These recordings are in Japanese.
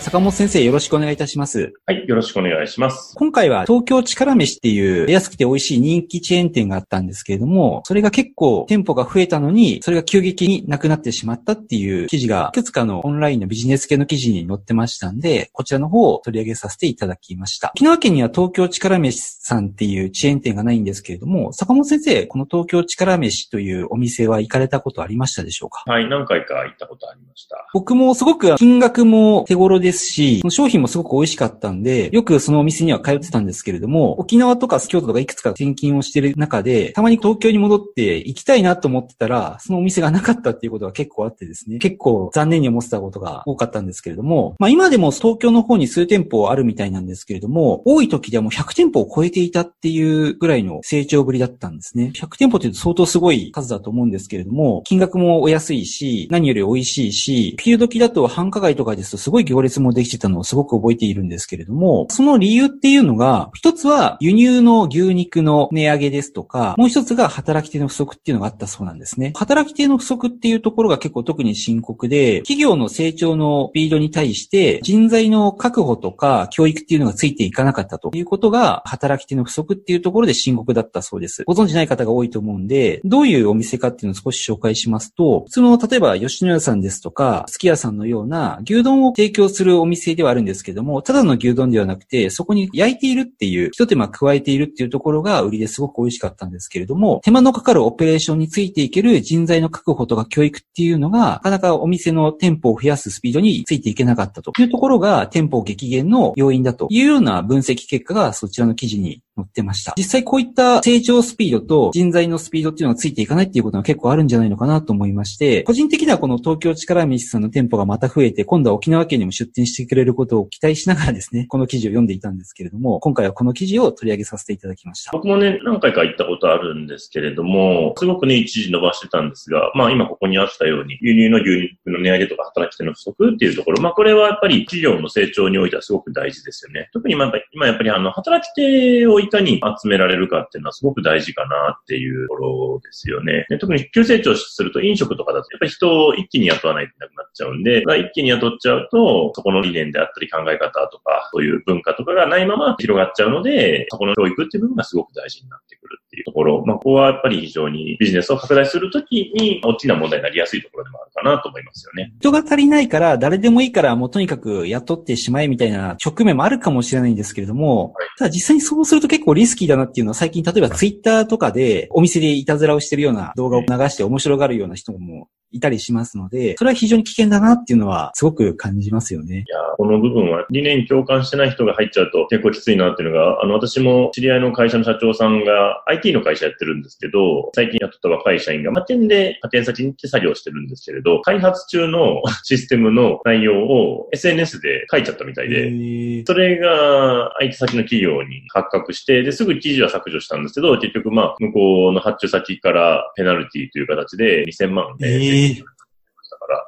坂本先生よろしくお願いいたします。はい、よろしくお願いします。今回は東京力飯っていう安くて美味しい人気チェーン店があったんですけれども、それが結構店舗が増えたのに、それが急激になくなってしまったっていう記事が、いくつかのオンラインのビジネス系の記事に載ってましたんで、こちらの方を取り上げさせていただきました。沖縄県には東京力飯さんっていうチェーン店がないんですけれども、坂本先生、この東京力飯というお店は行かれたことありましたでしょうか？はい、何回か行ったことありました。僕もすごく金額も手頃でですし、商品もすごく美味しかったんで、よくそのお店には通ってたんですけれども、沖縄とか京都とかいくつか転勤をしてる中で、たまに東京に戻って行きたいなと思ってたら、そのお店がなかったっていうことが結構あってですね、結構残念に思ってたことが多かったんですけれども、まあ今でも東京の方に数店舗あるみたいなんですけれども、多い時ではもう100店舗を超えていたっていうぐらいの成長ぶりだったんですね。100店舗って相当すごい数だと思うんですけれども、金額もお安いし、何より美味しいし、昼時だと繁華街とかですとすごい行列もできてたのをすごく覚えているんですけれども、その理由っていうのが、一つは輸入の牛肉の値上げですとか、もう一つが働き手の不足っていうのがあったそうなんですね。働き手の不足っていうところが結構特に深刻で、企業の成長のスピードに対して人材の確保とか教育っていうのがついていかなかったということが、働き手の不足っていうところで深刻だったそうです。ご存知ない方が多いと思うんで、どういうお店かっていうのを少し紹介しますと、普通の例えば吉野家さんですとか、すき家さんのような牛丼を提供するお店ではあるんですけども、ただの牛丼ではなくて、そこに焼いているっていう、一手間加えているっていうところが売りですごく美味しかったんですけれども、手間のかかるオペレーションについていける人材の確保とか教育っていうのが、なかなかお店の店舗を増やすスピードについていけなかったというところが、店舗激減の要因だというような分析結果がそちらの記事に載ってました。実際こういった成長スピードと人材のスピードっていうのがついていかないっていうことが結構あるんじゃないのかなと思いまして、個人的にはこの東京力飯さんの店舗がまた増えて、今度は沖縄県にも出店してくれることを期待しながらですね、この記事を読んでいたんですけれども、今回はこの記事を取り上げさせていただきました。僕もね、何回か行ったことあるんですけれども、すごくね、一時伸ばしてたんですが、まあ今ここにあったように、輸入の牛肉の値上げとか働き手の不足っていうところ、まあこれはやっぱり企業の成長においてはすごく大事ですよね。特に今今やっぱりあの、働き手をいかに集められるかっていうのはすごく大事かなっていうところですよね。で特に急成長すると飲食とかだと、やっぱり人を一気に雇わないといけなくなっちゃうんで、まあ一気に雇っちゃうと、そこの理念であったり考え方とか、そういう文化とかがないまま広がっちゃうので、そこの教育っていう部分がすごく大事になってくるっていうところ、まあ、ここはやっぱり非常にビジネスを拡大するときに大きな問題になりやすいところでもあるかなと思いますよね。人が足りないから誰でもいいからもうとにかく雇ってしまえみたいな局面もあるかもしれないんですけれども、はいただ実際にそうすると結構リスキーだなっていうのは最近例えばツイッターとかでお店でいたずらをしてるような動画を流して面白がるような人もいたりしますので、それは非常に危険だなっていうのはすごく感じますよね。いやーこの部分は理念に共感してない人が入っちゃうと結構きついなっていうのが、あの、私も知り合いの会社の社長さんが IT の会社やってるんですけど、最近雇った若い社員が派遣で派遣先に行って作業してるんですけれど、開発中の システムの内容を SNS で書いちゃったみたいで、それが相手先の企業に発覚して、で、すぐ記事は削除したんですけど、結局まあ、向こうの発注先からペナルティという形で2000万えー the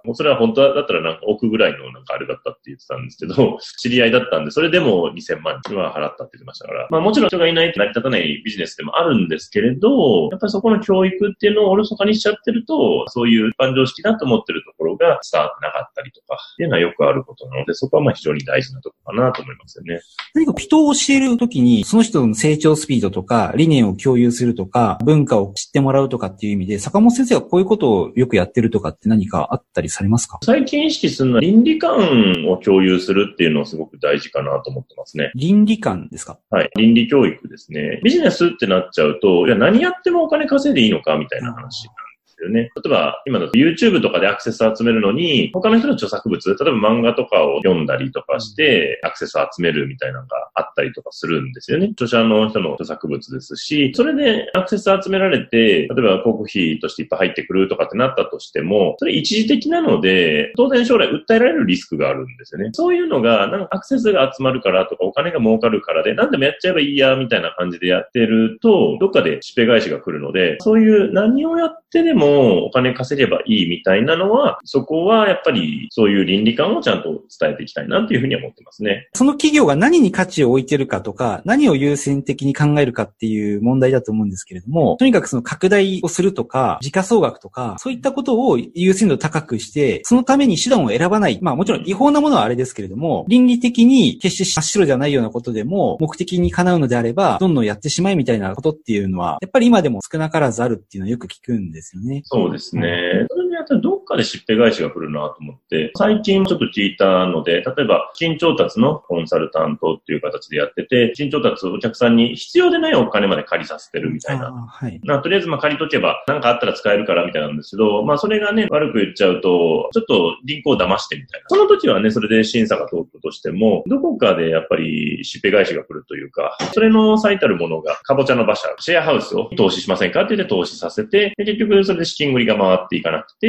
もうそれは本当だったらなんか億ぐらいのなんかあれだったって言ってたんですけど、知り合いだったんで、それでも2000万は払ったって言ってましたから、まあもちろん人がいないと成り立たないビジネスでもあるんですけれど、やっぱりそこの教育っていうのをおろそかにしちゃってると、そういう一般常識だと思ってるところが伝わってなかったりとか、っていうのはよくあることなので、そこはまあ非常に大事なところかなと思いますよね。何か人を教えるときに、その人の成長スピードとか、理念を共有するとか、文化を知ってもらうとかっていう意味で、坂本先生がこういうことをよくやってるとかって何かあったりされますか？最近意識するのは倫理観を共有するっていうのはすごく大事かなと思ってますね。倫理観ですか？はい。倫理教育ですね。ビジネスってなっちゃうと、いや、何やってもお金稼いでいいのかみたいな話なんよね。例えば、今だと YouTube とかでアクセスを集めるのに、他の人の著作物、例えば漫画とかを読んだりとかして、アクセスを集めるみたいなのがあったりとかするんですよね。著者の人の著作物ですし、それでアクセス集められて、例えば広告費としていっぱい入ってくるとかってなったとしても、それ一時的なので、当然将来訴えられるリスクがあるんですよね。そういうのが、なんかアクセスが集まるからとか、お金が儲かるからで、何でもやっちゃえばいいや、みたいな感じでやってると、どっかでしっぺ返しが来るので、そういう何をやってでももお金稼げばいいみたいなのは、そこはやっぱりそういう倫理観をちゃんと伝えていきたいなっていうふうに思ってますね。その企業が何に価値を置いてるかとか、何を優先的に考えるかっていう問題だと思うんですけれども、とにかくその拡大をするとか、時価総額とか、そういったことを優先度高くして、そのために手段を選ばない。まあもちろん違法なものはあれですけれども、倫理的に決して真っ白じゃないようなことでも、目的にかなうのであれば、どんどんやってしまえみたいなことっていうのは、やっぱり今でも少なからずあるっていうのはよく聞くんですよね。そうですね。にあたらどっかでしっぺ返しが来るなと思って、最近ちょっと聞いたので、例えば、新調達のコンサルタントっていう形でやってて、新調達お客さんに必要でないお金まで借りさせてるみたいな。はい。まあ、とりあえずまあ借りとけば、なんかあったら使えるからみたいなんですけど、まあそれがね、悪く言っちゃうと、ちょっと銀行を騙してみたいな。その時はね、それで審査が通ったとしても、どこかでやっぱりしっぺ返しが来るというか、それの最たるものが、かぼちゃの馬車、シェアハウスを投資しませんかって言って投資させて、で結局それで資金繰りが回っていかなくて、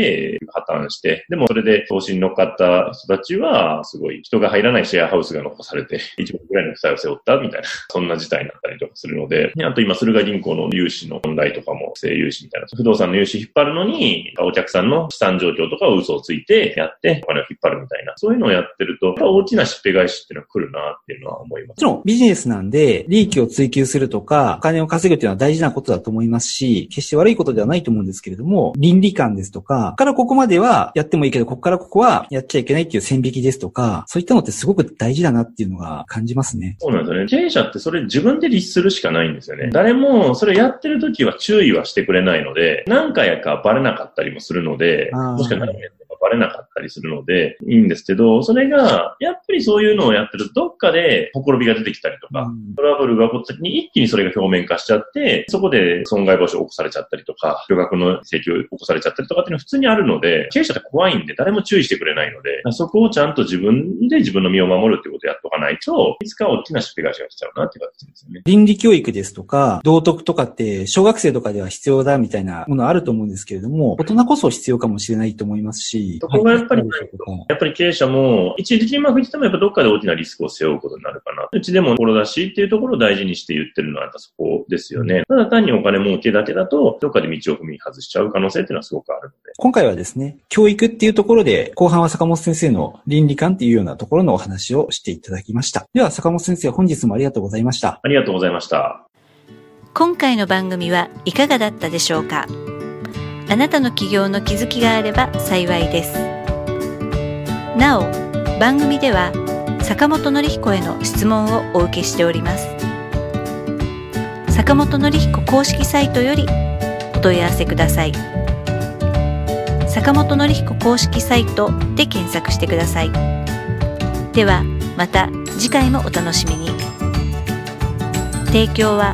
破綻して、でもそれで投資に乗っかった人たちは、すごい人が入らないシェアハウスが残されて、1億ぐらいの負債を背負ったみたいな、そんな事態になったりとかするので、あと今、駿河銀行の融資の問題とかも、不正融資みたいな、不動産の融資引っ張るのに、お客さんの資産状況とかを嘘をついてやって、お金を引っ張るみたいな、そういうのをやってると、大きなしっぺ返しっていうのは来るなっていうのは思います。もちろんビジネスなんで、利益を追求するとか、お金を稼ぐっていうのは大事なことだと思いますし、決して悪いことではないと思うんですけれども、倫理観ですとか、からここまではやってもいいけど、ここからここはやっちゃいけないっていう線引きですとか、そういったのってすごく大事だなっていうのが感じますね。そうなんですよね。経営者ってそれ自分で律するしかないんですよね。誰もそれやってる時は注意はしてくれないので、何回かバレなかったりもするので、もしかしたらバレなかったりするので、いいんですけど、それが、やっぱりそういうのをやってると、どっかで、ほころびが出てきたりとか、トラブルが起こった時に一気にそれが表面化しちゃって、そこで損害防止を起こされちゃったりとか、巨額の請求を起こされちゃったりとかっていうのは普通にあるので、経営者って怖いんで誰も注意してくれないので、そこをちゃんと自分で自分の身を守るっていうことをやっとかないと、いつか大きなしっぺ返しが来ちゃうなっていう形ですよね。倫理教育ですとか、道徳とかって、小学生とかでは必要だみたいなものあると思うんですけれども、大人こそ必要かもしれないと思いますし、そこがやっぱりやっぱり経営者も、一時的にうまくいってもやっぱどっかで大きなリスクを背負うことになるかな。うちでも心出しっていうところを大事にして言ってるのはやっぱそこですよね。ただ単にお金儲けだけだと、どっかで道を踏み外しちゃう可能性っていうのはすごくあるので。今回はですね、教育っていうところで、後半は坂本先生の倫理観っていうようなところのお話をしていただきました。では坂本先生、本日もありがとうございました。ありがとうございました。今回の番組はいかがだったでしょうか？あなたの起業の気づきがあれば幸いです。なお番組では坂本典彦への質問をお受けしております。坂本典彦公式サイトよりお問い合わせください。坂本典彦公式サイトで検索してください。ではまた次回もお楽しみに。提供は